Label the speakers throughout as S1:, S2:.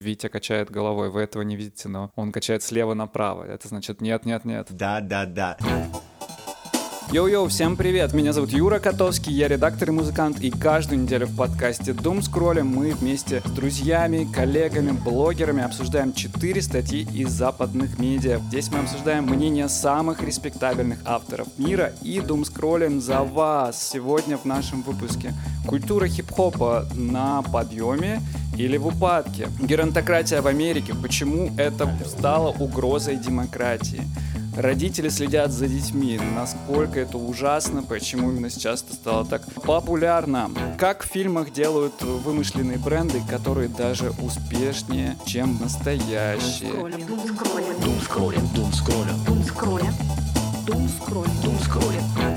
S1: Витя качает головой, вы этого не видите, но он качает слева направо. Это значит нет, нет, нет.
S2: Да, да, да.
S1: Йоу-йоу, всем привет! Меня зовут Юра Котовский, я редактор и музыкант, и каждую неделю в подкасте Doom Scroll мы вместе с друзьями, коллегами, блогерами обсуждаем 4 статьи из западных медиа. Здесь мы обсуждаем мнение самых респектабельных авторов мира и Doom Scroll им за вас. Сегодня в нашем выпуске культура хип-хопа на подъеме или в упадке? Геронтократия в Америке, почему это стало угрозой демократии? Родители следят за детьми, насколько это ужасно, почему именно сейчас это стало так популярно. Как в фильмах делают вымышленные бренды, которые даже успешнее, чем настоящие. Дум скроллинг, дум скроллинг, дум скроллинг, дум скроллинг, дум скроллинг.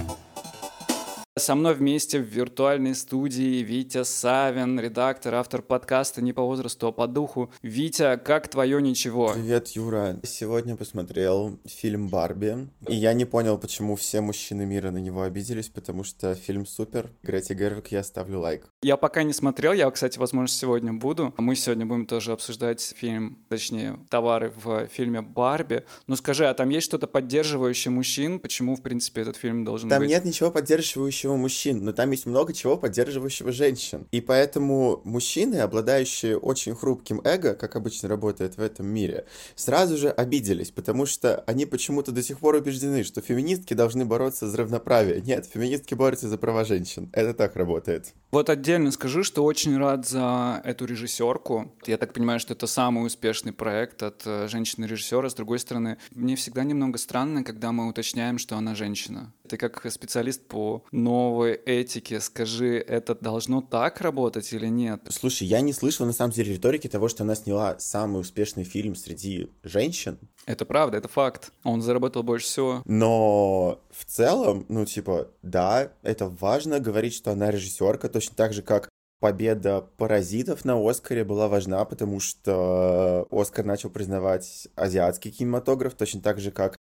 S1: Со мной вместе в виртуальной студии Витя Савин, редактор, автор подкаста «Не по возрасту, а по духу». Витя, как твое ничего?
S2: Привет, Юра. Сегодня посмотрел фильм «Барби», и я не понял, почему все мужчины мира на него обиделись, потому что фильм супер. Грети Гервик, я ставлю лайк.
S1: Я пока не смотрел, я, кстати, возможно, сегодня буду. Мы сегодня будем тоже обсуждать фильм, точнее, товары в фильме «Барби». Но скажи, а там есть что-то поддерживающее мужчин? Почему, в принципе, этот фильм должен
S2: там
S1: быть?
S2: Там нет ничего поддерживающего поддерживающего мужчин, но там есть много чего поддерживающего женщин. И поэтому мужчины, обладающие очень хрупким эго, как обычно работает в этом мире, сразу же обиделись, потому что они почему-то до сих пор убеждены, что феминистки должны бороться за равноправие. Нет, феминистки борются за права женщин. Это так работает.
S1: Вот отдельно скажу, что очень рад за эту режиссерку. Я так понимаю, что это самый успешный проект от э, женщины-режиссера. С другой стороны, мне всегда немного странно, когда мы уточняем, что она женщина. Ты как специалист по новой этике, скажи, это должно так работать или нет?
S2: Слушай, я не слышал на самом деле риторики того, что она сняла самый успешный фильм среди женщин.
S1: Это правда, это факт. Он заработал больше всего.
S2: Но в целом, ну, типа, да, это важно говорить, что она режиссерка, точно так же, как победа «Паразитов» на Оскаре была важна, потому что Оскар начал признавать азиатский кинематограф, точно так же, как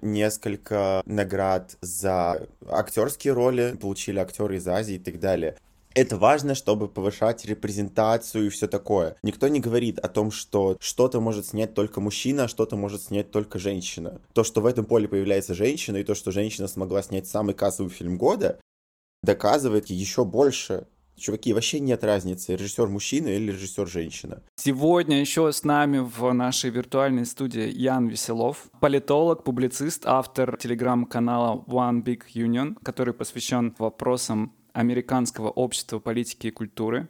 S2: несколько наград за актерские роли, получили актеры из Азии и так далее. Это важно, чтобы повышать репрезентацию и все такое. Никто не говорит о том, что что-то может снять только мужчина, а что-то может снять только женщина. То, что в этом поле появляется женщина, и то, что женщина смогла снять самый кассовый фильм года, доказывает еще больше Чуваки, вообще нет разницы, режиссер мужчина или режиссер женщина.
S1: Сегодня еще с нами в нашей виртуальной студии Ян Веселов, политолог, публицист, автор телеграм-канала One Big Union, который посвящен вопросам американского общества, политики и культуры.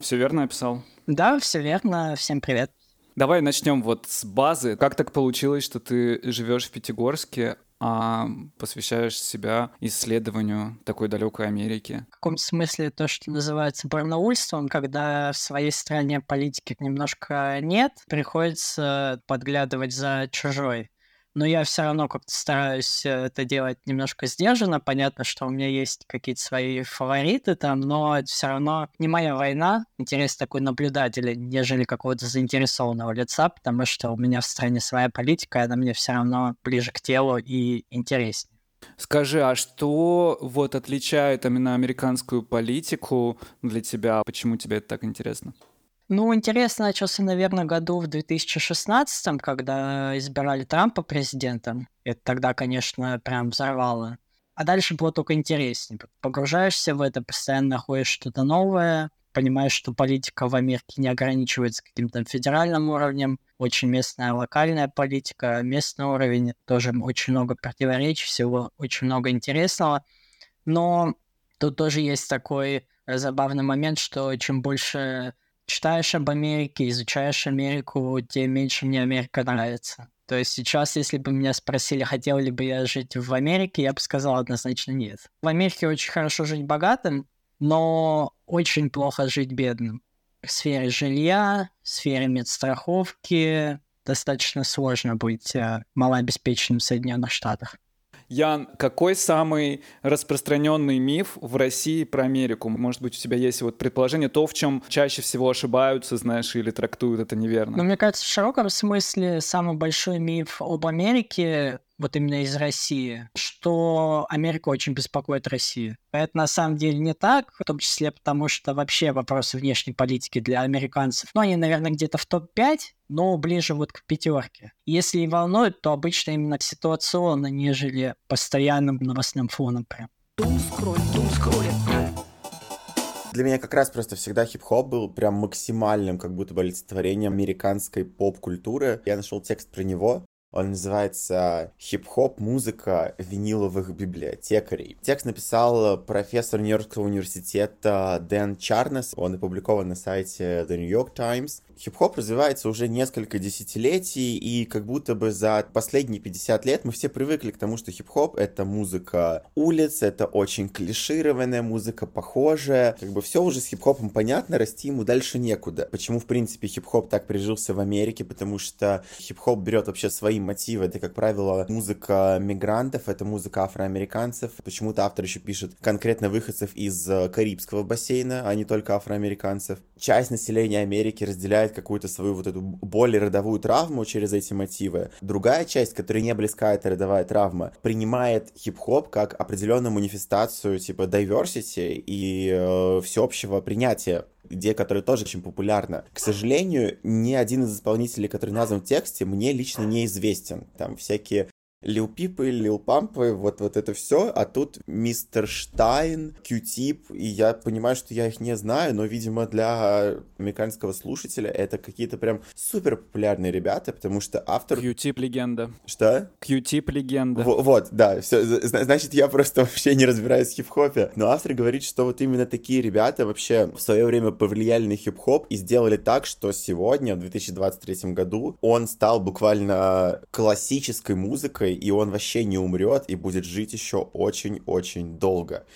S1: Все верно описал?
S3: Да, все верно. Всем привет.
S1: Давай начнем вот с базы. Как так получилось, что ты живешь в Пятигорске, а посвящаешь себя исследованию такой далекой Америки.
S3: В каком смысле то, что называется барнаульством, когда в своей стране политики немножко нет, приходится подглядывать за чужой но я все равно как-то стараюсь э, это делать немножко сдержанно. Понятно, что у меня есть какие-то свои фавориты там, но это все равно не моя война. Интерес такой наблюдателя, нежели какого-то заинтересованного лица, потому что у меня в стране своя политика, и она мне все равно ближе к телу и интереснее.
S1: Скажи, а что вот отличает именно американскую политику для тебя? Почему тебе это так интересно?
S3: Ну, интересно начался, наверное, году в 2016, когда избирали Трампа президентом. Это тогда, конечно, прям взорвало. А дальше было только интереснее. Погружаешься в это, постоянно находишь что-то новое, понимаешь, что политика в Америке не ограничивается каким-то федеральным уровнем, очень местная локальная политика, местный уровень, тоже очень много противоречий, всего очень много интересного. Но тут тоже есть такой забавный момент, что чем больше читаешь об Америке, изучаешь Америку, тем меньше мне Америка нравится. То есть сейчас, если бы меня спросили, хотел ли бы я жить в Америке, я бы сказал однозначно нет. В Америке очень хорошо жить богатым, но очень плохо жить бедным. В сфере жилья, в сфере медстраховки достаточно сложно быть э, малообеспеченным в Соединенных Штатах.
S1: Ян, какой самый распространенный миф в России про Америку? Может быть, у тебя есть вот предположение, то, в чем чаще всего ошибаются, знаешь, или трактуют это неверно?
S3: Ну, мне кажется, в широком смысле самый большой миф об Америке вот именно из России, что Америка очень беспокоит Россию. Это на самом деле не так, в том числе потому, что вообще вопросы внешней политики для американцев, ну, они, наверное, где-то в топ-5, но ближе вот к пятерке. Если и волнует, то обычно именно ситуационно, нежели постоянным новостным фоном прям. Doom Scroll, Doom Scroll.
S2: Для меня как раз просто всегда хип-хоп был прям максимальным как будто бы олицетворением американской поп-культуры. Я нашел текст про него, он называется «Хип-хоп. Музыка виниловых библиотекарей». Текст написал профессор Нью-Йоркского университета Дэн Чарнес. Он опубликован на сайте The New York Times. Хип-хоп развивается уже несколько десятилетий, и как будто бы за последние 50 лет мы все привыкли к тому, что хип-хоп — это музыка улиц, это очень клишированная музыка, похожая. Как бы все уже с хип-хопом понятно, расти ему дальше некуда. Почему, в принципе, хип-хоп так прижился в Америке? Потому что хип-хоп берет вообще свои мотивы. Это, как правило, музыка мигрантов, это музыка афроамериканцев. Почему-то автор еще пишет конкретно выходцев из Карибского бассейна, а не только афроамериканцев. Часть населения Америки разделяет какую-то свою вот эту более родовую травму через эти мотивы. Другая часть, которая не близка эта родовая травма, принимает хип-хоп как определенную манифестацию типа diversity и э, всеобщего принятия идея, которая тоже очень популярна. К сожалению, ни один из исполнителей, который назван в тексте, мне лично неизвестен. Там всякие Лил Пипы, Лил Пампы, вот, вот это все, а тут Мистер Штайн, Q-Tip, и я понимаю, что я их не знаю, но, видимо, для американского слушателя это какие-то прям супер популярные ребята, потому что автор...
S1: Q-Tip легенда.
S2: Что?
S1: Q-Tip легенда.
S2: В- вот, да, все, значит, я просто вообще не разбираюсь в хип-хопе, но автор говорит, что вот именно такие ребята вообще в свое время повлияли на хип-хоп и сделали так, что сегодня, в 2023 году, он стал буквально классической музыкой, и он вообще не умрет и будет жить еще очень-очень долго.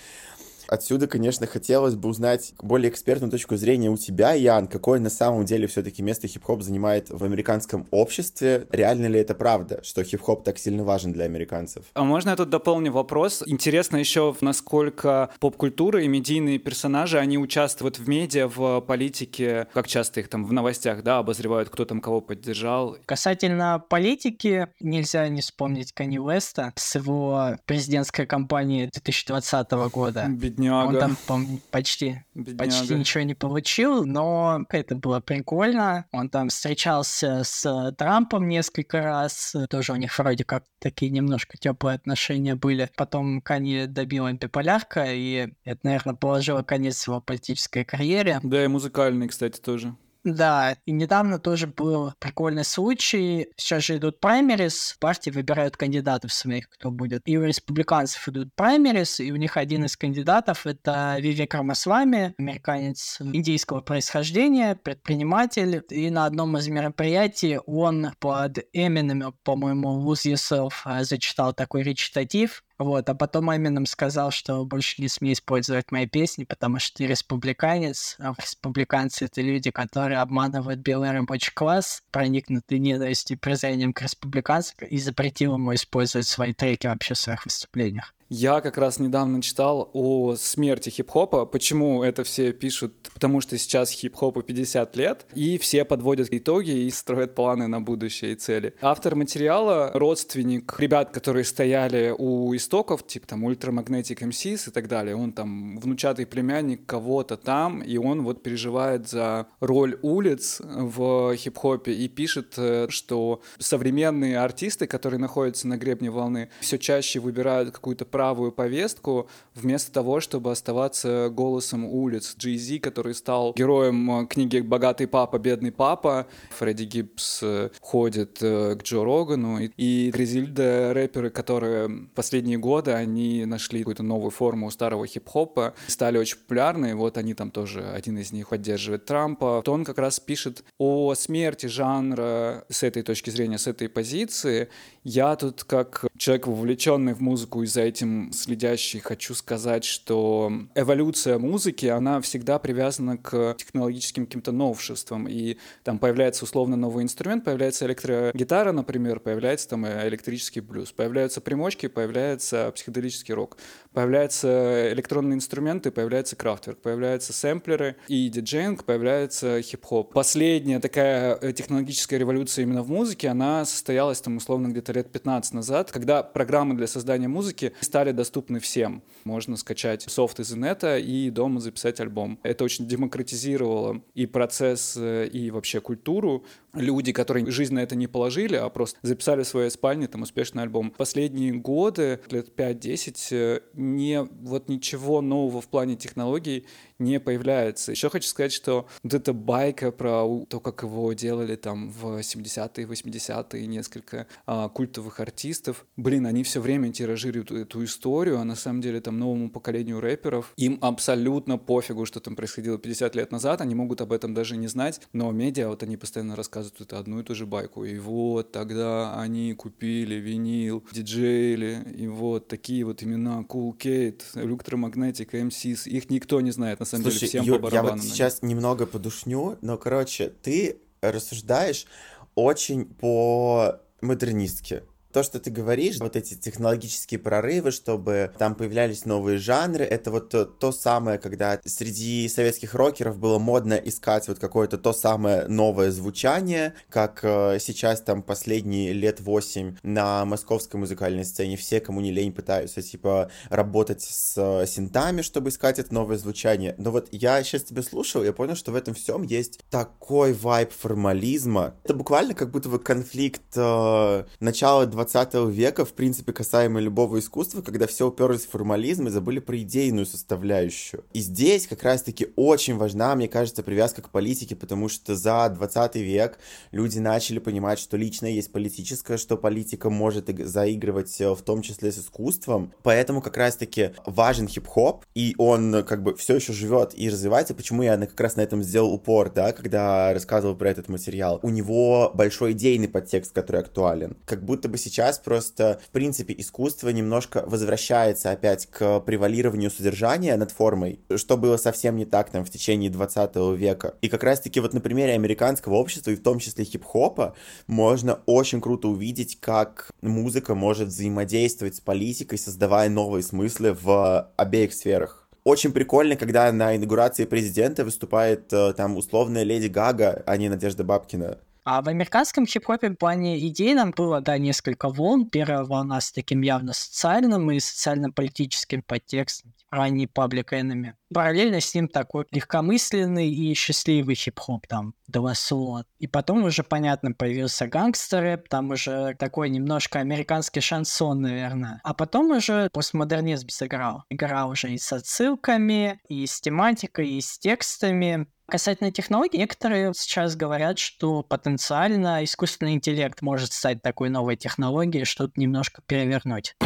S2: Отсюда, конечно, хотелось бы узнать более экспертную точку зрения у тебя, Ян, какое на самом деле все-таки место хип-хоп занимает в американском обществе. Реально ли это правда, что хип-хоп так сильно важен для американцев?
S1: А можно я тут дополню вопрос? Интересно еще, насколько поп-культура и медийные персонажи, они участвуют в медиа, в политике, как часто их там в новостях, да, обозревают, кто там кого поддержал.
S3: Касательно политики, нельзя не вспомнить Канни Уэста с его президентской кампании 2020 года.
S1: Бедняга.
S3: Он там, по почти, Бедняга. почти ничего не получил, но это было прикольно. Он там встречался с Трампом несколько раз. Тоже у них вроде как такие немножко теплые отношения были. Потом Канье добил биполярка, и это, наверное, положило конец его политической карьере.
S1: Да, и музыкальный, кстати, тоже.
S3: Да, и недавно тоже был прикольный случай. Сейчас же идут праймерис, партии выбирают кандидатов своих, кто будет. И у республиканцев идут праймерис, и у них один из кандидатов — это Вивек Рамасвами, американец индийского происхождения, предприниматель. И на одном из мероприятий он под Эминем, по-моему, Lose Yourself э, зачитал такой речитатив, вот, а потом Эмином сказал, что больше не смей использовать мои песни, потому что ты республиканец, а республиканцы — это люди, которые обманывают белый рабочий класс, проникнуты ненавистью и презрением к республиканцам, и запретил ему использовать свои треки вообще в своих выступлениях.
S1: Я как раз недавно читал о смерти хип-хопа. Почему это все пишут? Потому что сейчас хип-хопу 50 лет, и все подводят итоги и строят планы на будущее и цели. Автор материала — родственник ребят, которые стояли у истоков, типа там Ultramagnetic MCs и так далее. Он там внучатый племянник кого-то там, и он вот переживает за роль улиц в хип-хопе и пишет, э, что современные артисты, которые находятся на гребне волны, все чаще выбирают какую-то правую повестку, вместо того, чтобы оставаться голосом улиц. Джей который стал героем э, книги «Богатый папа, бедный папа», Фредди Гибс э, ходит э, к Джо Рогану, и Гризильда рэперы, которые последние годы, они нашли какую-то новую форму старого хип-хопа, стали очень популярны, вот они там тоже, один из них поддерживает Трампа, то он как раз пишет о смерти жанра с этой точки зрения, с этой позиции. Я тут как человек, вовлеченный в музыку и за этим этим следящий, хочу сказать, что эволюция музыки, она всегда привязана к технологическим каким-то новшествам. И там появляется условно новый инструмент, появляется электрогитара, например, появляется там электрический блюз, появляются примочки, появляется психоделический рок, Появляются электронные инструменты, появляется крафтверк, появляются сэмплеры и диджейнг, появляется хип-хоп. Последняя такая э, технологическая революция именно в музыке, она состоялась там условно где-то лет 15 назад, когда программы для создания музыки стали доступны всем. Можно скачать софт из инета и дома записать альбом. Это очень демократизировало и процесс, э, и вообще культуру. Люди, которые жизнь на это не положили, а просто записали в своей спальне там успешный альбом. Последние годы, лет 5-10, э, не, вот ничего нового в плане технологий не появляется. Еще хочу сказать, что вот эта байка про то, как его делали там в 70-е, 80-е, несколько а, культовых артистов, блин, они все время тиражируют эту историю, а на самом деле там новому поколению рэперов им абсолютно пофигу, что там происходило 50 лет назад, они могут об этом даже не знать, но медиа, вот они постоянно рассказывают это одну и ту же байку, и вот тогда они купили винил, диджейли, и вот такие вот имена Cool Kate, Electromagnetic, MCs, их никто не знает на самом
S2: Слушай,
S1: деле всем
S2: Юр,
S1: по
S2: я
S1: барабану.
S2: вот сейчас немного подушню, но, короче, ты рассуждаешь очень по модернистски то, что ты говоришь, вот эти технологические прорывы, чтобы там появлялись новые жанры, это вот то, то самое, когда среди советских рокеров было модно искать вот какое-то то самое новое звучание, как э, сейчас там последние лет восемь на московской музыкальной сцене все, кому не лень, пытаются типа работать с э, синтами, чтобы искать это новое звучание. Но вот я сейчас тебя слушал, я понял, что в этом всем есть такой вайб формализма. Это буквально как будто бы конфликт э, начала 20 века, в принципе, касаемо любого искусства, когда все уперлось в формализм и забыли про идейную составляющую. И здесь как раз-таки очень важна, мне кажется, привязка к политике, потому что за 20 век люди начали понимать, что личное есть политическое, что политика может заигрывать э, в том числе с искусством. Поэтому как раз-таки важен хип-хоп, и он как бы все еще живет и развивается. Почему я как раз на этом сделал упор, да, когда рассказывал про этот материал. У него большой идейный подтекст, который актуален. Как будто бы сейчас просто, в принципе, искусство немножко возвращается опять к превалированию содержания над формой, что было совсем не так там в течение 20 века. И как раз-таки вот на примере американского общества, и в том числе хип-хопа, можно очень круто увидеть, как музыка может взаимодействовать с политикой, создавая новые смыслы в обеих сферах. Очень прикольно, когда на инаугурации президента выступает э, там условная Леди Гага, а не Надежда Бабкина.
S3: А в американском хип-хопе в плане идей нам было, да, несколько волн. Первая волна с таким явно социальным и социально-политическим подтекстом, ранний Public Enemy. Параллельно с ним такой легкомысленный и счастливый хип-хоп, там, Деласула. И потом уже, понятно, появился гангстер там уже такой немножко американский шансон, наверное. А потом уже постмодернизм сыграл. Играл уже и с отсылками, и с тематикой, и с текстами. Касательно технологий, некоторые сейчас говорят, что потенциально искусственный интеллект может стать такой новой технологией, что-то немножко перевернуть.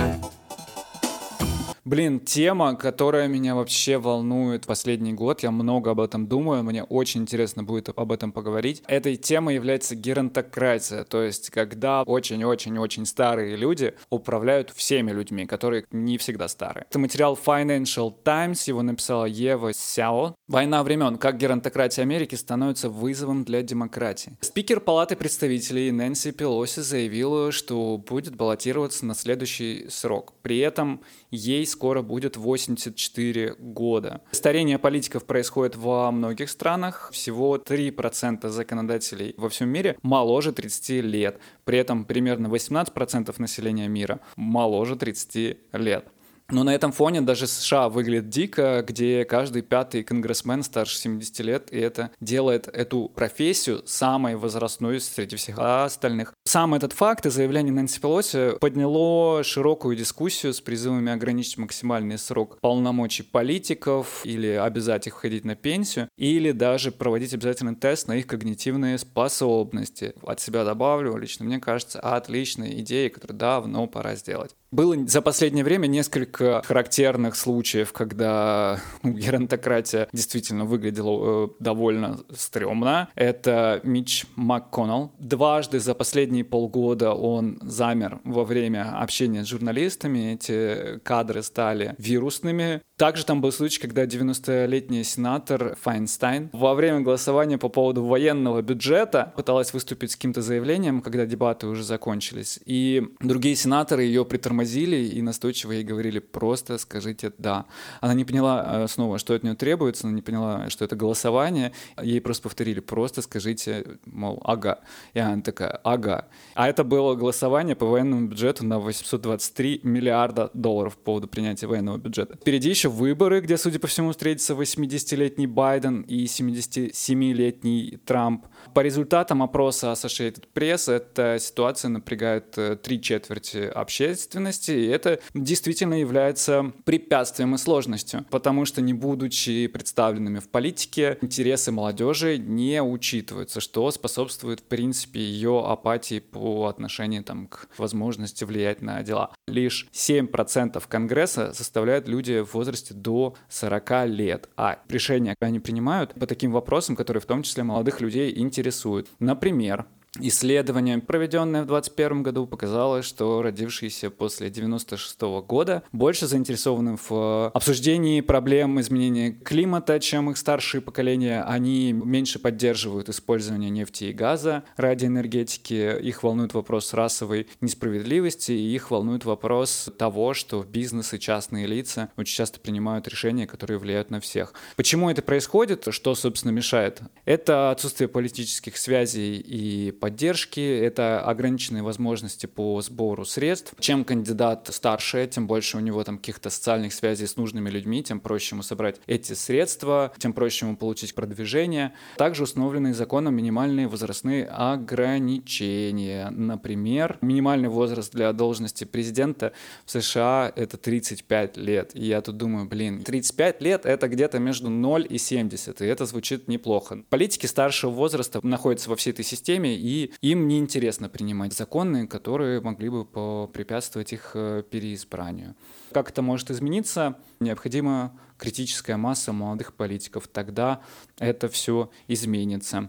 S1: Блин, тема, которая меня вообще волнует последний год, я много об этом думаю, мне очень интересно будет об этом поговорить. Этой темой является геронтократия, то есть когда очень-очень-очень старые люди управляют всеми людьми, которые не всегда старые. Это материал Financial Times, его написала Ева Сяо. «Война времен. Как геронтократия Америки становится вызовом для демократии». Спикер Палаты представителей Нэнси Пелоси заявила, что будет баллотироваться на следующий срок. При этом ей скоро будет 84 года. Старение политиков происходит во многих странах. Всего 3% законодателей во всем мире моложе 30 лет. При этом примерно 18% населения мира моложе 30 лет. Но на этом фоне даже США выглядит дико, где каждый пятый конгрессмен старше 70 лет, и это делает эту профессию самой возрастной среди всех остальных. Сам этот факт и заявление Нэнси Пелоси подняло широкую дискуссию с призывами ограничить максимальный срок полномочий политиков или обязать их входить на пенсию, или даже проводить обязательный тест на их когнитивные способности. От себя добавлю, лично мне кажется, отличная идея, которую давно пора сделать. Было за последнее время несколько характерных случаев, когда ну, геронтократия действительно выглядела э, довольно стрёмно. Это Мич МакКоннелл. Дважды за последние полгода он замер во время общения с журналистами. Эти кадры стали вирусными. Также там был случай, когда 90-летний сенатор Файнстайн во время голосования по поводу военного бюджета пыталась выступить с каким-то заявлением, когда дебаты уже закончились. И другие сенаторы ее притормозили тормозили и настойчиво ей говорили просто скажите «да». Она не поняла э, снова, что от нее требуется, она не поняла, что это голосование. Ей просто повторили «просто скажите, мол, ага». И она такая «ага». А это было голосование по военному бюджету на 823 миллиарда долларов по поводу принятия военного бюджета. Впереди еще выборы, где, судя по всему, встретятся 80-летний Байден и 77-летний Трамп. По результатам опроса Associated Press эта ситуация напрягает э, три четверти общественности, и это действительно является препятствием и сложностью, потому что не будучи представленными в политике, интересы молодежи не учитываются, что способствует, в принципе, ее апатии по отношению там, к возможности влиять на дела. Лишь 7% Конгресса составляют люди в возрасте до 40 лет, а решения они принимают по таким вопросам, которые в том числе молодых людей интересуют интересуют. Например, Исследование, проведенное в 2021 году, показало, что родившиеся после 96 года больше заинтересованы в обсуждении проблем изменения климата, чем их старшие поколения. Они меньше поддерживают использование нефти и газа ради энергетики. Их волнует вопрос расовой несправедливости, и их волнует вопрос того, что бизнес и частные лица очень часто принимают решения, которые влияют на всех. Почему это происходит? Что, собственно, мешает? Это отсутствие политических связей и поддержки, это ограниченные возможности по сбору средств. Чем кандидат старше, тем больше у него там каких-то социальных связей с нужными людьми, тем проще ему собрать эти средства, тем проще ему получить продвижение. Также установлены законом минимальные возрастные ограничения. Например, минимальный возраст для должности президента в США — это 35 лет. И я тут думаю, блин, 35 лет — это где-то между 0 и 70, и это звучит неплохо. Политики старшего возраста находятся во всей этой системе, и и им неинтересно принимать законы, которые могли бы препятствовать их э, переизбранию. Как это может измениться? Необходима критическая масса молодых политиков. Тогда это все изменится.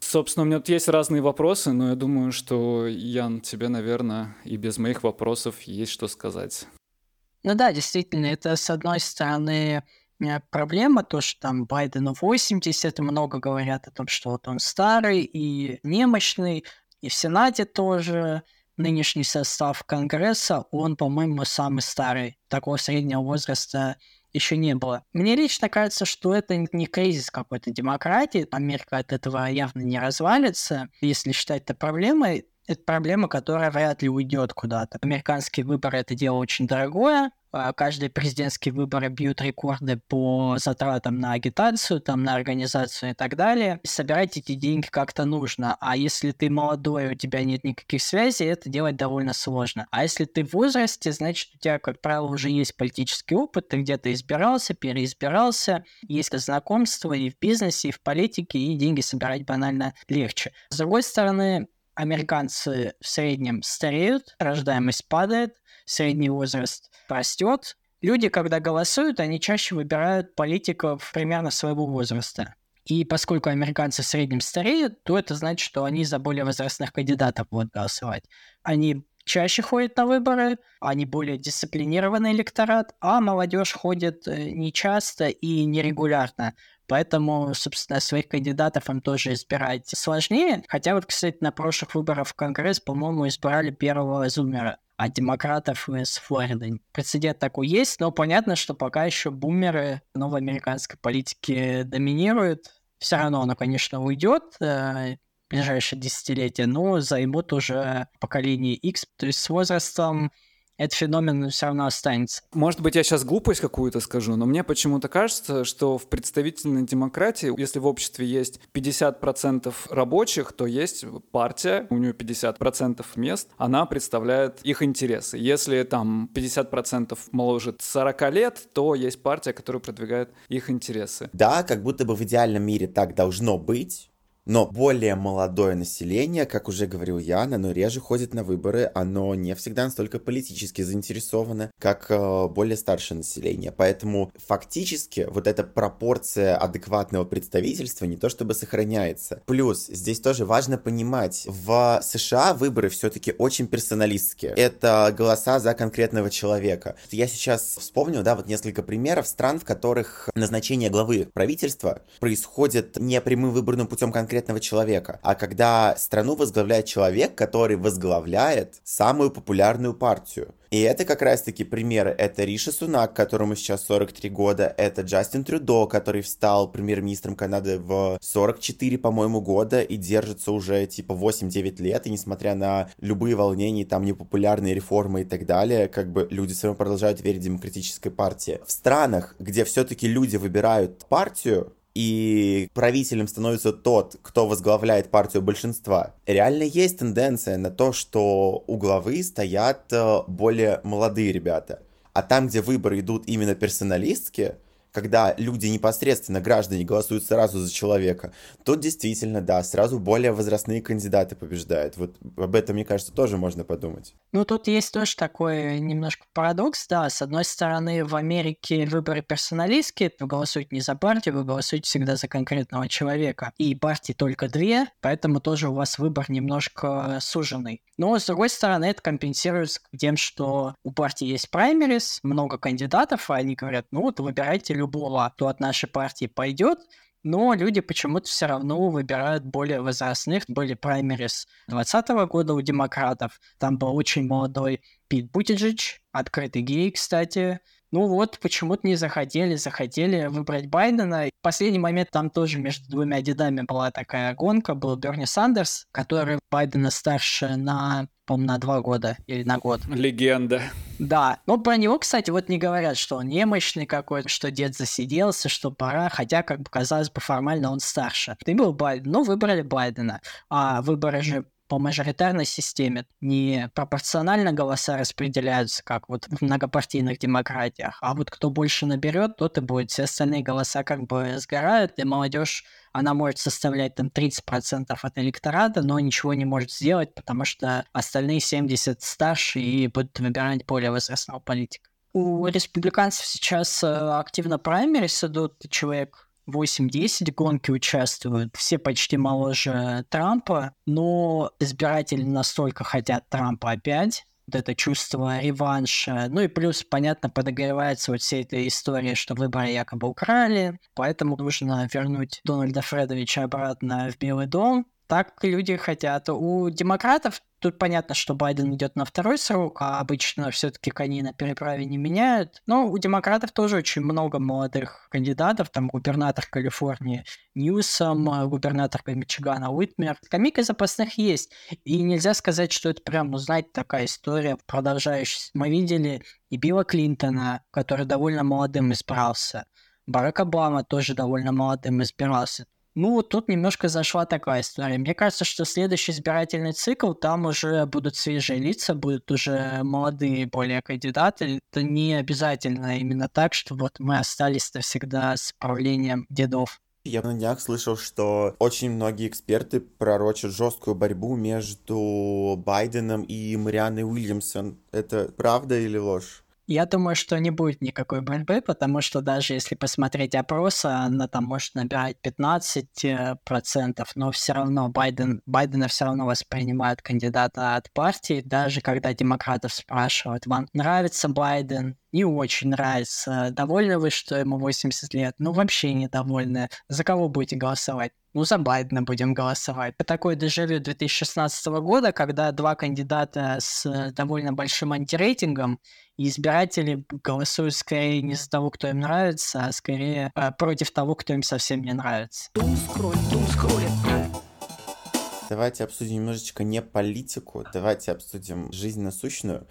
S1: Собственно, у меня тут есть разные вопросы, но я думаю, что, Ян, тебе, наверное, и без моих вопросов есть что сказать.
S3: Ну да, действительно, это, с одной стороны, проблема, то, что там Байдену 80, много говорят о том, что вот он старый и немощный, и в Сенате тоже нынешний состав Конгресса, он, по-моему, самый старый. Такого среднего возраста еще не было. Мне лично кажется, что это не кризис какой-то демократии. Америка от этого явно не развалится. Если считать это проблемой, это проблема, которая вряд ли уйдет куда-то. Американские выборы это дело очень дорогое, а, каждые президентские выборы бьют рекорды по затратам на агитацию, там, на организацию и так далее. Собирать эти деньги как-то нужно. А если ты молодой, у тебя нет никаких связей, это делать довольно сложно. А если ты в возрасте, значит, у тебя, как правило, уже есть политический опыт, ты где-то избирался, переизбирался, есть знакомства и в бизнесе, и в политике, и деньги собирать банально легче. С другой стороны, американцы в среднем стареют, рождаемость падает, средний возраст растет. Люди, когда голосуют, они чаще выбирают политиков примерно своего возраста. И поскольку американцы в среднем стареют, то это значит, что они за более возрастных кандидатов будут голосовать. Они чаще ходят на выборы, они более дисциплинированный электорат, а молодежь ходит э, нечасто и нерегулярно. Поэтому, собственно, своих кандидатов им тоже избирать сложнее. Хотя вот, кстати, на прошлых выборах в Конгресс, по-моему, избирали первого зумера от демократов из Флориды. Прецедент такой есть, но понятно, что пока еще бумеры новой американской политики доминируют. Все равно оно, конечно, уйдет э, в ближайшее десятилетие, но займут уже поколение X. То есть с возрастом этот феномен все равно останется.
S1: Может быть, я сейчас глупость какую-то скажу, но мне почему-то кажется, что в представительной демократии, если в обществе есть 50% рабочих, то есть партия, у нее 50% мест, она представляет их интересы. Если там 50% моложе 40 лет, то есть партия, которая продвигает их интересы.
S2: Да, как будто бы в идеальном мире так должно быть, но более молодое население, как уже говорил Ян, оно реже ходит на выборы, оно не всегда настолько политически заинтересовано, как э, более старшее население. Поэтому фактически вот эта пропорция адекватного представительства не то чтобы сохраняется. Плюс здесь тоже важно понимать, в США выборы все-таки очень персоналистские. Это голоса за конкретного человека. Я сейчас вспомнил, да, вот несколько примеров стран, в которых назначение главы правительства происходит не прямым выборным путем конкретно конкретного человека, а когда страну возглавляет человек, который возглавляет самую популярную партию. И это как раз-таки примеры. Это Риша Сунак, которому сейчас 43 года. Это Джастин Трюдо, который встал премьер-министром Канады в 44, по-моему, года и держится уже типа 8-9 лет. И несмотря на любые волнения, там непопулярные реформы и так далее, как бы люди все равно продолжают верить демократической партии. В странах, где все-таки люди выбирают партию, и правителем становится тот, кто возглавляет партию большинства, реально есть тенденция на то, что у главы стоят э, более молодые ребята. А там, где выборы идут именно персоналистские, когда люди непосредственно, граждане, голосуют сразу за человека, тут действительно, да, сразу более возрастные кандидаты побеждают. Вот об этом, мне кажется, тоже можно подумать.
S3: Ну, тут есть тоже такой немножко парадокс, да. С одной стороны, в Америке выборы персоналистские, вы голосуете не за партию, вы голосуете всегда за конкретного человека. И партии только две, поэтому тоже у вас выбор немножко суженный. Но, с другой стороны, это компенсируется тем, что у партии есть праймерис, много кандидатов, а они говорят, ну вот выбирайте любого, кто от нашей партии пойдет, но люди почему-то все равно выбирают более возрастных, были праймерис 2020 года у демократов, там был очень молодой Пит Бутиджич, открытый гей, кстати, ну вот, почему-то не захотели, захотели выбрать Байдена. В последний момент там тоже между двумя дедами была такая гонка, был Берни Сандерс, который Байдена старше на по-моему, на два года или на год.
S1: Легенда.
S3: Да. Но про него, кстати, вот не говорят, что он немощный какой-то, что дед засиделся, что пора, хотя, как бы, казалось бы, формально он старше. Ты был Байден, но выбрали Байдена. А выборы же по мажоритарной системе не пропорционально голоса распределяются, как вот в многопартийных демократиях, а вот кто больше наберет, тот и будет. Все остальные голоса как бы сгорают, и молодежь, она может составлять там 30% от электората, но ничего не может сделать, потому что остальные 70 старше и будут выбирать более возрастного политика. У республиканцев сейчас э, активно праймерис идут, человек 8-10 гонки участвуют, все почти моложе Трампа, но избиратели настолько хотят Трампа опять, вот это чувство реванша. Ну и плюс, понятно, подогревается вот вся эта история, что выборы якобы украли, поэтому нужно вернуть Дональда Фредовича обратно в Белый дом. Так люди хотят. У демократов Тут понятно, что Байден идет на второй срок, а обычно все-таки коней на переправе не меняют. Но у демократов тоже очень много молодых кандидатов. Там губернатор Калифорнии Ньюсом, губернатор Мичигана Уитмер. Скамейка запасных есть. И нельзя сказать, что это прям, ну, знаете, такая история продолжающаяся. Мы видели и Билла Клинтона, который довольно молодым избрался. Барак Обама тоже довольно молодым избирался. Ну, тут немножко зашла такая история. Мне кажется, что следующий избирательный цикл, там уже будут свежие лица, будут уже молодые более кандидаты. Это не обязательно именно так, что вот мы остались-то всегда с правлением дедов.
S2: Я на днях слышал, что очень многие эксперты пророчат жесткую борьбу между Байденом и Марианной Уильямсон. Это правда или ложь?
S3: Я думаю, что не будет никакой борьбы, потому что даже если посмотреть опросы, она там может набирать 15%, э, но все равно Байден, Байдена все равно воспринимают кандидата от партии, даже когда демократов спрашивают, вам нравится Байден, не очень нравится, довольны вы, что ему 80 лет, ну вообще недовольны, за кого будете голосовать? ну, за Байдена будем голосовать. Это такое дежавю 2016 года, когда два кандидата с э, довольно большим антирейтингом, и избиратели голосуют скорее не за того, кто им нравится, а скорее э, против того, кто им совсем не нравится.
S2: Давайте обсудим немножечко не политику, давайте обсудим жизнь насущную.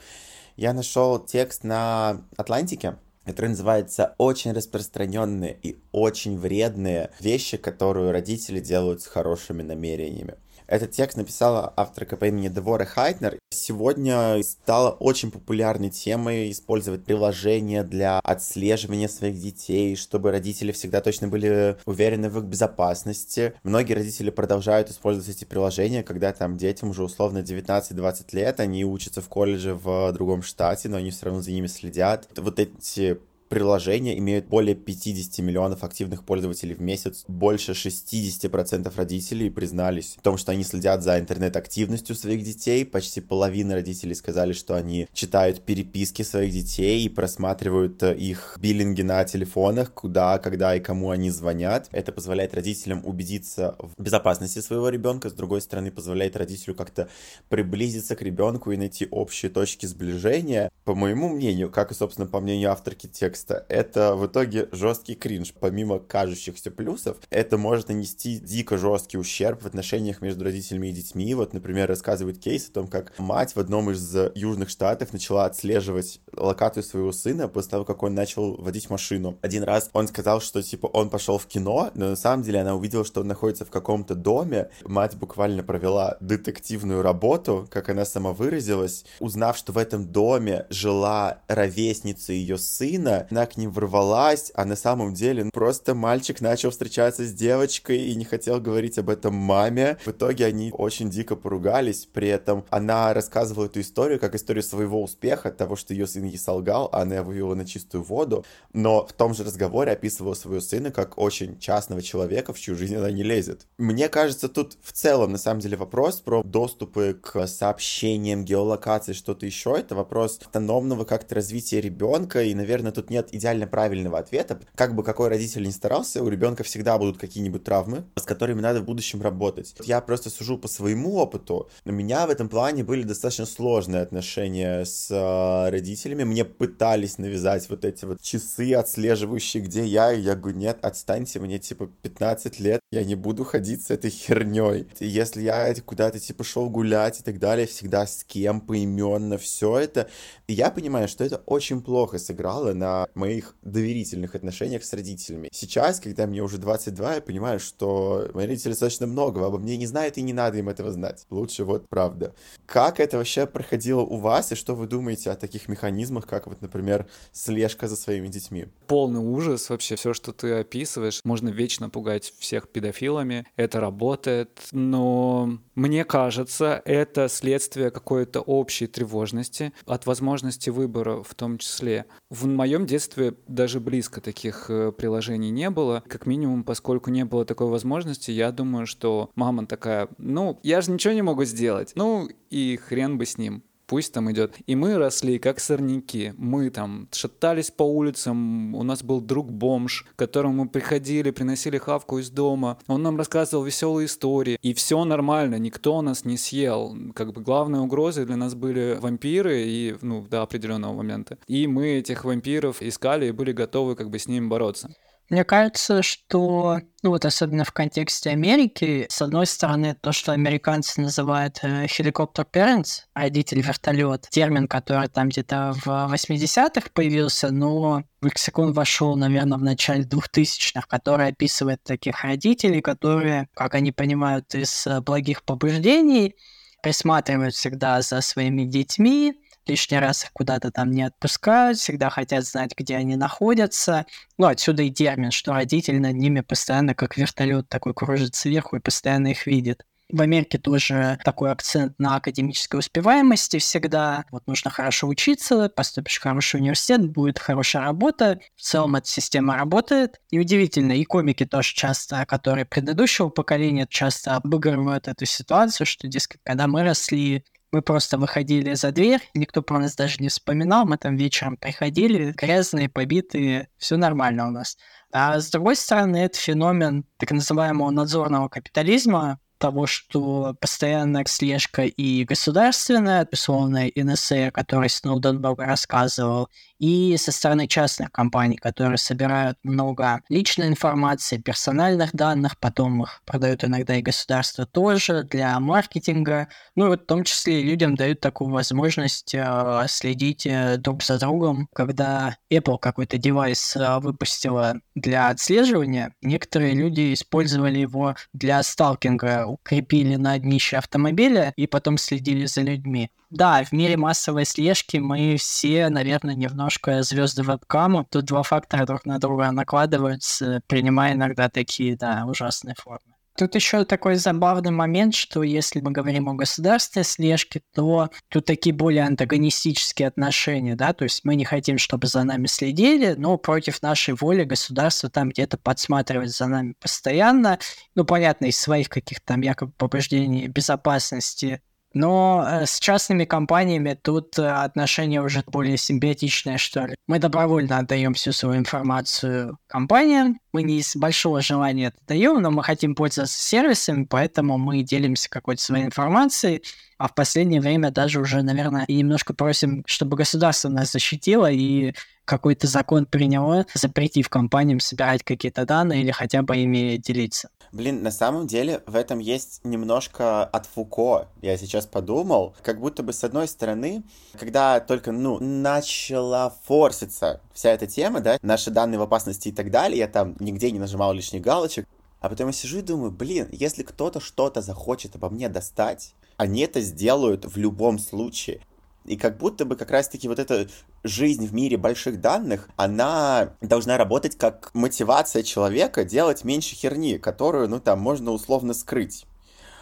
S2: Я нашел текст на Атлантике, который называется «Очень распространенные и очень вредные вещи, которые родители делают с хорошими намерениями». Этот текст написала авторка по имени Девора Хайтнер. Сегодня стала очень популярной темой использовать приложения для отслеживания своих детей, чтобы родители всегда точно были уверены в их безопасности. Многие родители продолжают использовать эти приложения, когда там детям уже условно 19-20 лет, они учатся в колледже в другом штате, но они все равно за ними следят. Вот эти приложения имеют более 50 миллионов активных пользователей в месяц. Больше 60% родителей признались в том, что они следят за интернет-активностью своих детей. Почти половина родителей сказали, что они читают переписки своих детей и просматривают э, их биллинги на телефонах, куда, когда и кому они звонят. Это позволяет родителям убедиться в безопасности своего ребенка, с другой стороны, позволяет родителю как-то приблизиться к ребенку и найти общие точки сближения. По моему мнению, как и, собственно, по мнению авторки текста, это в итоге жесткий кринж. Помимо кажущихся плюсов, это может нанести дико жесткий ущерб в отношениях между родителями и детьми. Вот, например, рассказывает кейс о том, как мать в одном из южных штатов начала отслеживать локацию своего сына после того, как он начал водить машину. Один раз он сказал, что, типа, он пошел в кино, но на самом деле она увидела, что он находится в каком-то доме. Мать буквально провела детективную работу, как она сама выразилась, узнав, что в этом доме жила ровесница ее сына, она к ним ворвалась, а на самом деле просто мальчик начал встречаться с девочкой и не хотел говорить об этом маме. В итоге они очень дико поругались, при этом она рассказывала эту историю как историю своего успеха, того, что ее сын ей солгал, а она вывела на чистую воду, но в том же разговоре описывала своего сына как очень частного человека, в чью жизнь она не лезет. Мне кажется, тут в целом, на самом деле, вопрос про доступы к сообщениям, геолокации, что-то еще, это вопрос автономного как-то развития ребенка, и, наверное, тут нет идеально правильного ответа. Как бы какой родитель ни старался, у ребенка всегда будут какие-нибудь травмы, с которыми надо в будущем работать. Я просто сужу по своему опыту. У меня в этом плане были достаточно сложные отношения с э, родителями. Мне пытались навязать вот эти вот часы отслеживающие, где я, и я говорю, нет, отстаньте, мне типа 15 лет, я не буду ходить с этой херней. Если я куда-то типа шел гулять и так далее, всегда с кем поименно все это. И я понимаю, что это очень плохо сыграло на моих доверительных отношениях с родителями. Сейчас, когда мне уже 22, я понимаю, что мои родители достаточно много обо мне не знают, и не надо им этого знать. Лучше вот правда. Как это вообще проходило у вас, и что вы думаете о таких механизмах, как вот, например, слежка за своими детьми?
S1: Полный ужас вообще, все, что ты описываешь. Можно вечно пугать всех педофилами, это работает, но мне кажется, это следствие какой-то общей тревожности от возможности выбора в том числе. В моем детстве даже близко таких э, приложений не было. Как минимум, поскольку не было такой возможности, я думаю, что мама такая, ну, я же ничего не могу сделать. Ну, и хрен бы с ним пусть там идет. И мы росли как сорняки. Мы там шатались по улицам, у нас был друг-бомж, к которому мы приходили, приносили хавку из дома. Он нам рассказывал веселые истории. И все нормально, никто нас не съел. Как бы главной угрозой для нас были вампиры и, ну, до определенного момента. И мы этих вампиров искали и были готовы как бы с ними бороться.
S3: Мне кажется, что, ну вот особенно в контексте Америки, с одной стороны, то, что американцы называют helicopter э, parents, родитель вертолет, термин, который там где-то в 80-х появился, но в лексикон вошел, наверное, в начале 2000-х, который описывает таких родителей, которые, как они понимают, из э, благих побуждений присматривают всегда за своими детьми, лишний раз их куда-то там не отпускают, всегда хотят знать, где они находятся. Ну, отсюда и термин, что родитель над ними постоянно как вертолет такой кружит сверху и постоянно их видит. В Америке тоже такой акцент на академической успеваемости всегда. Вот нужно хорошо учиться, поступишь в хороший университет, будет хорошая работа. В целом эта система работает. И удивительно, и комики тоже часто, которые предыдущего поколения, часто обыгрывают эту ситуацию, что, дескать, когда мы росли, мы просто выходили за дверь, никто про нас даже не вспоминал, мы там вечером приходили, грязные, побитые, все нормально у нас. А с другой стороны, это феномен так называемого надзорного капитализма, того, что постоянная слежка и государственная, условно, НСА, о которой Сноуден много рассказывал, и со стороны частных компаний, которые собирают много личной информации, персональных данных, потом их продают иногда и государство тоже для маркетинга. Ну вот в том числе людям дают такую возможность э, следить э, друг за другом. Когда Apple какой-то девайс э, выпустила для отслеживания, некоторые люди использовали его для сталкинга, укрепили на днище автомобиля и потом следили за людьми. Да, в мире массовой слежки мы все, наверное, немножко звезды вебкама. Тут два фактора друг на друга накладываются, принимая иногда такие, да, ужасные формы. Тут еще такой забавный момент, что если мы говорим о государственной слежке, то тут такие более антагонистические отношения, да, то есть мы не хотим, чтобы за нами следили, но против нашей воли государство там где-то подсматривает за нами постоянно, ну, понятно, из своих каких-то там якобы побуждений безопасности но э, с частными компаниями тут э, отношения уже более симбиотичные, что ли. Мы добровольно отдаем всю свою информацию компаниям. Мы не из большого желания это даем, но мы хотим пользоваться сервисами, поэтому мы делимся какой-то своей информацией. А в последнее время даже уже, наверное, и немножко просим, чтобы государство нас защитило и какой-то закон приняло, запретив компаниям собирать какие-то данные или хотя бы ими делиться.
S2: Блин, на самом деле в этом есть немножко от Фуко. Я сейчас подумал, как будто бы с одной стороны, когда только, ну, начала форситься вся эта тема, да, наши данные в опасности и так далее, я там нигде не нажимал лишних галочек, а потом я сижу и думаю, блин, если кто-то что-то захочет обо мне достать, они это сделают в любом случае. И как будто бы как раз-таки вот эта жизнь в мире больших данных, она должна работать как мотивация человека делать меньше херни, которую, ну, там, можно условно скрыть.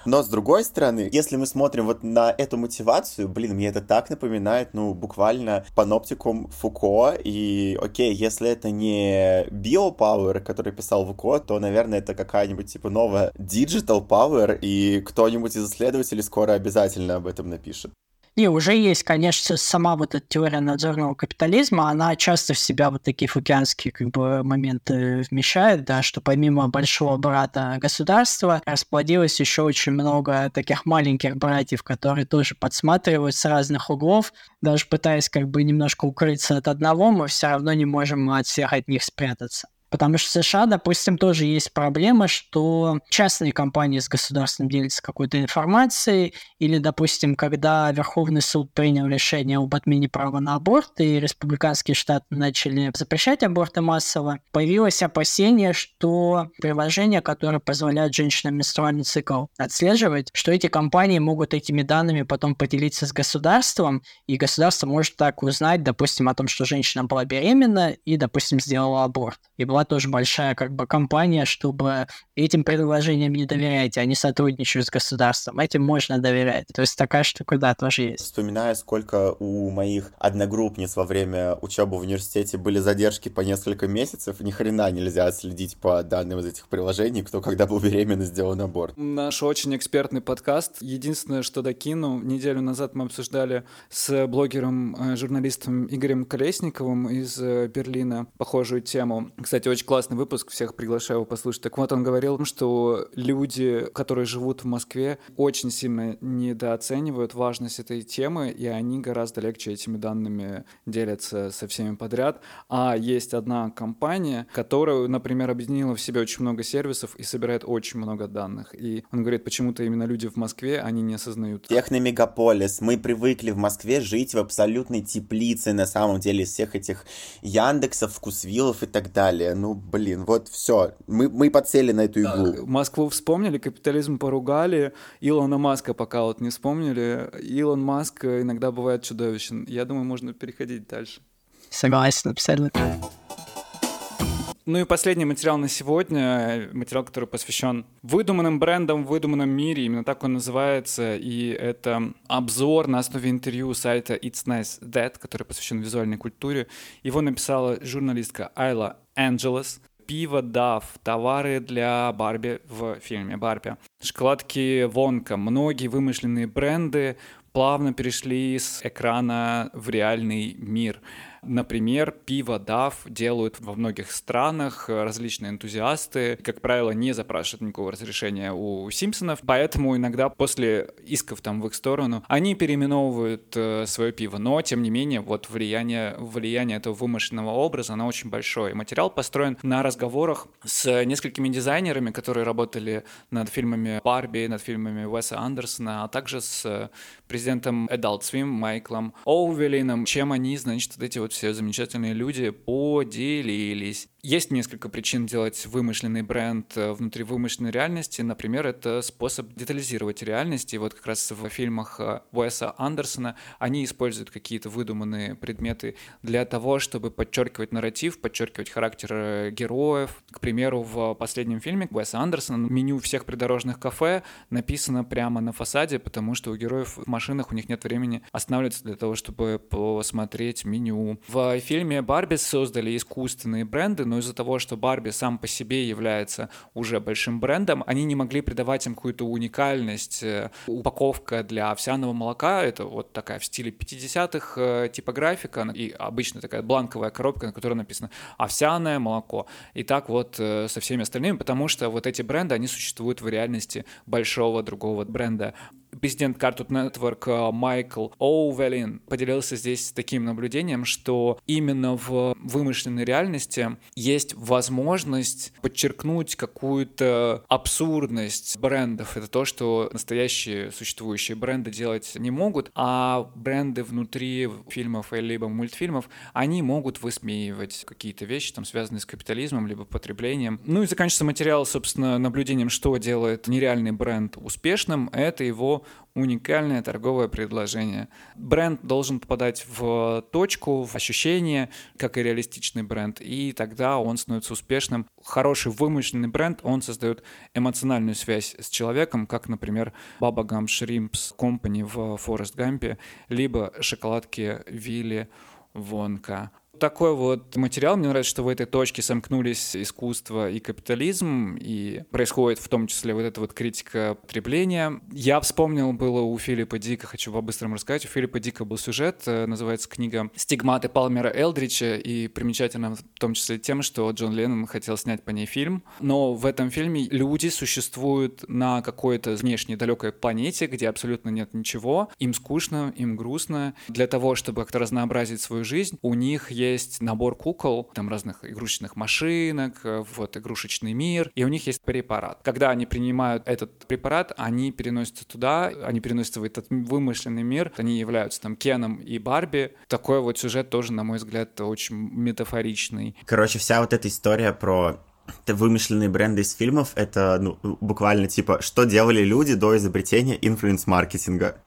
S2: Но с другой стороны, если мы смотрим вот на эту мотивацию, блин, мне это так напоминает, ну, буквально паноптикум Фуко, и окей, если это не биопауэр, который писал Фуко, то, наверное, это какая-нибудь типа новая digital power, и кто-нибудь из исследователей скоро обязательно об этом напишет.
S3: И уже есть, конечно, сама вот эта теория надзорного капитализма, она часто в себя вот такие фукианские как бы моменты вмещает, да, что помимо большого брата государства расплодилось еще очень много таких маленьких братьев, которые тоже подсматривают с разных углов, даже пытаясь как бы немножко укрыться от одного, мы все равно не можем от всех от них спрятаться. Потому что в США, допустим, тоже есть проблема, что частные компании с государством делятся какой-то информацией, или, допустим, когда Верховный суд принял решение об отмене права на аборт, и республиканские штаты начали запрещать аборты массово, появилось опасение, что приложения, которые позволяют женщинам менструальный цикл отслеживать, что эти компании могут этими данными потом поделиться с государством, и государство может так узнать, допустим, о том, что женщина была беременна и, допустим, сделала аборт. И была была тоже большая как бы компания, чтобы этим предложениям не доверять, они сотрудничают с государством, этим можно доверять. То есть такая штука, да, тоже есть.
S2: Вспоминаю, сколько у моих одногруппниц во время учебы в университете были задержки по несколько месяцев, ни хрена нельзя следить по данным из этих приложений, кто когда был беременный, сделал аборт.
S1: Наш очень экспертный подкаст. Единственное, что докину, неделю назад мы обсуждали с блогером, э, журналистом Игорем Колесниковым из э, Берлина похожую тему. Кстати, очень классный выпуск, всех приглашаю его послушать. Так вот, он говорил, что люди, которые живут в Москве, очень сильно недооценивают важность этой темы, и они гораздо легче этими данными делятся со всеми подряд. А есть одна компания, которая, например, объединила в себе очень много сервисов и собирает очень много данных. И он говорит, почему-то именно люди в Москве, они не осознают.
S2: Техномегаполис. Мы привыкли в Москве жить в абсолютной теплице, на самом деле, всех этих Яндексов, Вкусвиллов и так далее ну, блин, вот все. Мы, мы подсели на эту иглу.
S1: Да, Москву вспомнили, капитализм поругали, Илона Маска пока вот не вспомнили. Илон Маск иногда бывает чудовищен. Я думаю, можно переходить дальше.
S3: Согласен, абсолютно.
S1: Ну и последний материал на сегодня, материал, который посвящен выдуманным брендам в выдуманном мире, именно так он называется, и это обзор на основе интервью сайта It's Nice That, который посвящен визуальной культуре. Его написала журналистка Айла Анджелес. Пиво Дав, товары для Барби в фильме Барби. Шоколадки Вонка, многие вымышленные бренды плавно перешли с экрана в реальный мир. Например, пиво DAF делают во многих странах различные энтузиасты, как правило, не запрашивают никакого разрешения у Симпсонов, поэтому иногда после исков там в их сторону они переименовывают э, свое пиво, но тем не менее вот влияние, влияние этого вымышленного образа, оно очень большое. Материал построен на разговорах с несколькими дизайнерами, которые работали над фильмами Барби, над фильмами Уэса Андерсона, а также с президентом Adult Swim Майклом Оуэлином, чем они, значит, вот эти вот все замечательные люди поделились. Есть несколько причин делать вымышленный бренд э, внутри вымышленной реальности. Например, это способ детализировать реальность. И вот как раз в фильмах э, Уэса Андерсона они используют какие-то выдуманные предметы для того, чтобы подчеркивать нарратив, подчеркивать характер э, героев. К примеру, в последнем фильме Уэса Андерсона меню всех придорожных кафе написано прямо на фасаде, потому что у героев в машинах у них нет времени останавливаться для того, чтобы посмотреть меню. В фильме Барби создали искусственные бренды, но из-за того, что Барби сам по себе является уже большим брендом, они не могли придавать им какую-то уникальность. Э, упаковка для овсяного молока — это вот такая в стиле 50-х э, типографика, и обычно такая бланковая коробка, на которой написано «овсяное молоко». И так вот э, со всеми остальными, потому что вот эти бренды, они существуют в реальности большого другого бренда президент Cartoon Network э, Майкл Оуэллин поделился здесь таким наблюдением, что именно в вымышленной реальности есть возможность подчеркнуть какую-то абсурдность брендов. Это то, что настоящие существующие бренды делать не могут, а бренды внутри фильмов либо мультфильмов, они могут высмеивать какие-то вещи, там, связанные с капитализмом, либо потреблением. Ну и заканчивается материал, собственно, наблюдением, что делает нереальный бренд успешным, это его уникальное торговое предложение. Бренд должен попадать в точку, в ощущение, как и реалистичный бренд, и тогда он становится успешным. Хороший вымышленный бренд, он создает эмоциональную связь с человеком, как, например, Baba Gum Shrimps Company в Форест Гампе, либо шоколадки Вилли Вонка такой вот материал. Мне нравится, что в этой точке сомкнулись искусство и капитализм, и происходит в том числе вот эта вот критика потребления. Я вспомнил было у Филиппа Дика, хочу по-быстрому рассказать, у Филиппа Дика был сюжет, э, называется книга «Стигматы Палмера Элдрича», и примечательно в том числе тем, что Джон Леннон хотел снять по ней фильм, но в этом фильме люди существуют на какой-то внешней далекой планете, где абсолютно нет ничего, им скучно, им грустно. Для того, чтобы как-то разнообразить свою жизнь, у них есть набор кукол, там разных игрушечных машинок, э, вот игрушечный мир, и у них есть препарат. Когда они принимают этот препарат, они переносятся туда, они переносятся в этот вымышленный мир, они являются там Кеном и Барби. Такой вот сюжет тоже, на мой взгляд, очень метафоричный.
S2: Короче, вся вот эта история про вымышленные бренды из фильмов, это ну, буквально типа, что делали люди до изобретения influence-маркетинга.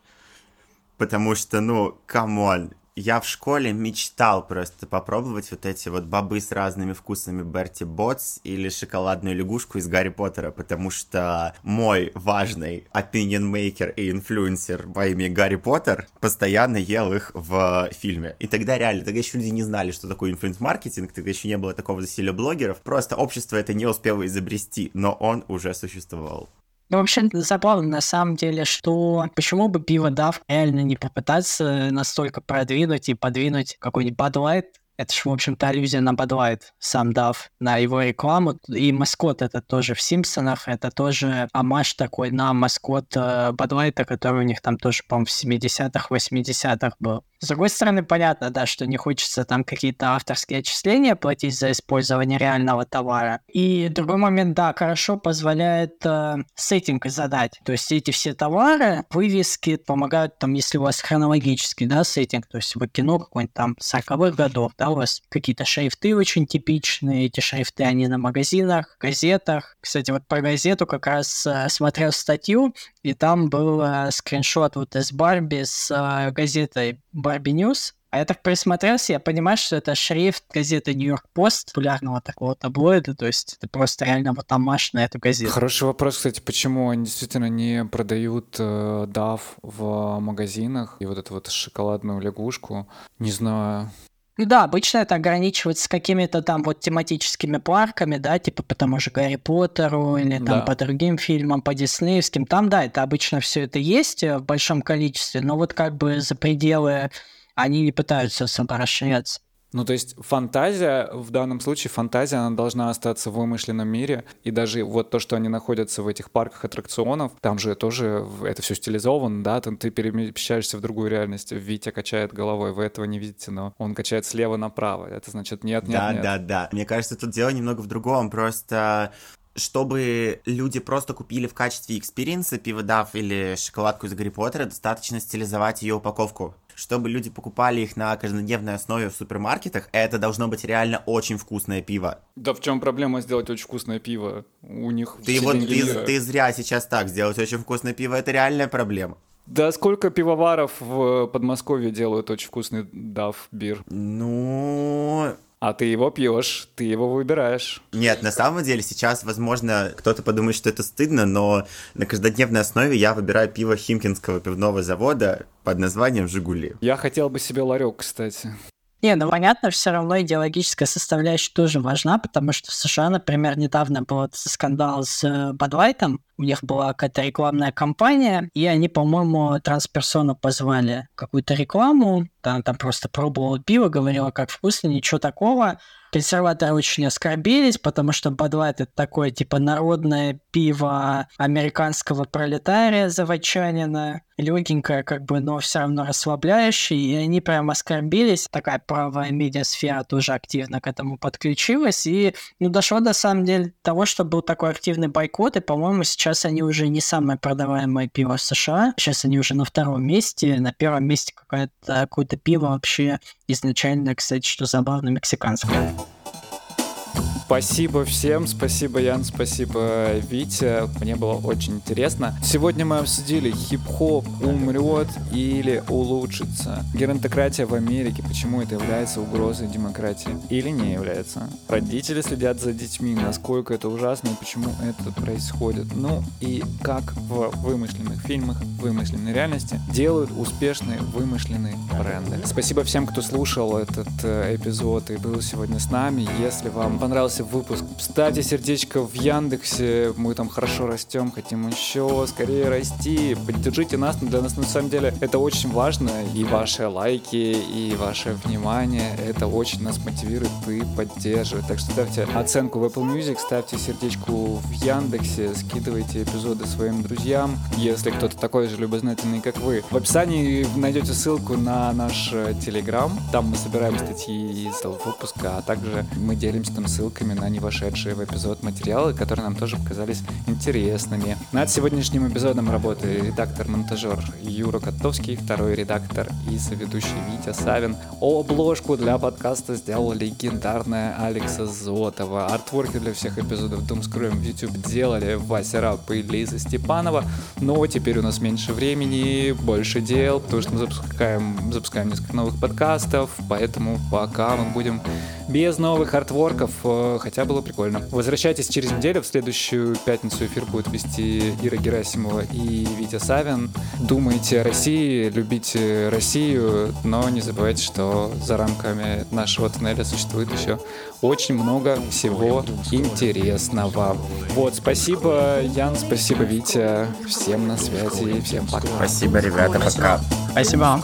S2: Потому что, ну, come on, я в школе мечтал просто попробовать вот эти вот бобы с разными вкусами Берти Ботс или шоколадную лягушку из Гарри Поттера, потому что мой важный opinion maker и инфлюенсер по имени Гарри Поттер постоянно ел их в фильме. И тогда реально, тогда еще люди не знали, что такое influence-маркетинг, тогда еще не было такого засилия блогеров, просто общество это не успело изобрести, но он уже существовал.
S3: Ну, вообще, забавно на самом деле, что почему бы пиво Дав реально не попытаться настолько продвинуть и подвинуть какой-нибудь Bud Light это же, в общем-то, аллюзия на Bud сам дав на его рекламу. И маскот это тоже в Симпсонах, это тоже амаш такой на маскот э, Bud который у них там тоже, по-моему, в 70-х, 80-х был. С другой стороны, понятно, да, что не хочется там какие-то авторские отчисления платить за использование реального товара. И другой момент, да, хорошо позволяет э, сеттинг задать. То есть эти все товары, вывески помогают, там, если у вас хронологический, да, сеттинг, то есть вы кино какой-нибудь там 40-х годов, да, у вас какие-то шрифты очень типичные, эти шрифты, они на магазинах, газетах. Кстати, вот про газету как раз э, смотрел статью, и там был э, скриншот вот из Барби с э, газетой Barbie News, а я так присмотрелся, я понимаю, что это шрифт газеты New York Post, популярного такого таблоида, то есть это просто реально вот омаж на эту газету.
S1: Хороший вопрос, кстати, почему они действительно не продают э, Duff в магазинах и вот эту вот шоколадную лягушку, не знаю.
S3: Ну да, обычно это ограничивается какими-то там вот тематическими парками, да, типа по тому же Гарри Поттеру или там да. по другим фильмам, по диснеевским. Там, да, это обычно все это есть в большом количестве, но вот как бы за пределы они не пытаются расширяться.
S1: Ну, то есть фантазия, в данном случае фантазия, она должна остаться в вымышленном мире. И даже вот то, что они находятся в этих парках аттракционов, там же тоже это все стилизовано, да, там ты перемещаешься в другую реальность. Витя качает головой, вы этого не видите, но он качает слева направо. Это значит нет, нет,
S2: да,
S1: нет.
S2: Да, да, да. Мне кажется, тут дело немного в другом. Просто чтобы люди просто купили в качестве experience а пиво Duff или шоколадку из Гарри Поттера, достаточно стилизовать ее упаковку. Чтобы люди покупали их на каждодневной основе в супермаркетах, это должно быть реально очень вкусное пиво.
S1: Да в чем проблема сделать очень вкусное пиво? У них
S2: ты вот ты, ты зря сейчас так сделать очень вкусное пиво, это реальная проблема.
S1: Да сколько пивоваров в Подмосковье делают очень вкусный Duff beer?
S2: Ну,
S1: а ты его пьешь, ты его выбираешь.
S2: Нет, на самом деле сейчас, возможно, кто-то подумает, что это стыдно, но на каждодневной основе я выбираю пиво Химкинского пивного завода под названием «Жигули».
S1: Я хотел бы себе ларек, кстати.
S3: Не, ну понятно, все равно идеологическая составляющая тоже важна, потому что в США, например, недавно был скандал с Бадвайтом, у них была какая-то рекламная кампания, и они, по-моему, трансперсону позвали какую-то рекламу, там, там просто пробовала пиво, говорила, как вкусно, ничего такого. Консерваторы очень оскорбились, потому что Бадлайт это такое, типа, народное пиво американского пролетария заводчанина, легенькое, как бы, но все равно расслабляющее, и они прям оскорбились. Такая правая медиасфера тоже активно к этому подключилась, и, ну, дошло до самом деле того, что был такой активный бойкот, и, по-моему, сейчас они уже не самое продаваемое пиво США, сейчас они уже на втором месте, на первом месте какое-то какое-то пиво вообще изначально, кстати, что забавно, мексиканское.
S1: Спасибо всем, спасибо, Ян, спасибо, Витя. Мне было очень интересно. Сегодня мы обсудили, хип-хоп умрет или улучшится. Геронтократия в Америке, почему это является угрозой демократии или не является. Родители следят за детьми, насколько это ужасно и почему это происходит. Ну и как в вымышленных фильмах, вымышленной реальности делают успешные вымышленные бренды. Спасибо всем, кто слушал этот э, эпизод и был сегодня с нами. Если вам понравился понравился выпуск. Ставьте сердечко в Яндексе, мы там хорошо растем, хотим еще скорее расти. Поддержите нас, для нас на самом деле это очень важно. И ваши лайки, и ваше внимание, это очень нас мотивирует и поддерживает. Так что ставьте оценку в Apple Music, ставьте сердечку в Яндексе, скидывайте эпизоды своим друзьям, если кто-то такой же любознательный, как вы. В описании найдете ссылку на наш Телеграм, там мы собираем статьи из выпуска, а также мы делимся там ссылками ссылками на не вошедшие в эпизод материалы, которые нам тоже показались интересными. Над сегодняшним эпизодом работает редактор-монтажер Юра Котовский, второй редактор и соведущий Витя Савин. Обложку для подкаста сделал легендарная Алекса Зотова. Артворки для всех эпизодов Doomscrew в YouTube делали Вася Раб и Лиза Степанова. Но теперь у нас меньше времени, больше дел, потому что мы запускаем, запускаем несколько новых подкастов, поэтому пока мы будем без новых артворков, э, хотя было прикольно. Возвращайтесь через неделю, в следующую пятницу эфир будет вести Ира Герасимова и Витя Савин. Думайте о России, любите Россию, но не забывайте, что за рамками нашего туннеля существует еще очень много всего интересного. Вот, спасибо, Ян, спасибо, Витя. Всем на связи, всем пока.
S2: Спасибо, ребята, пока.
S3: Спасибо.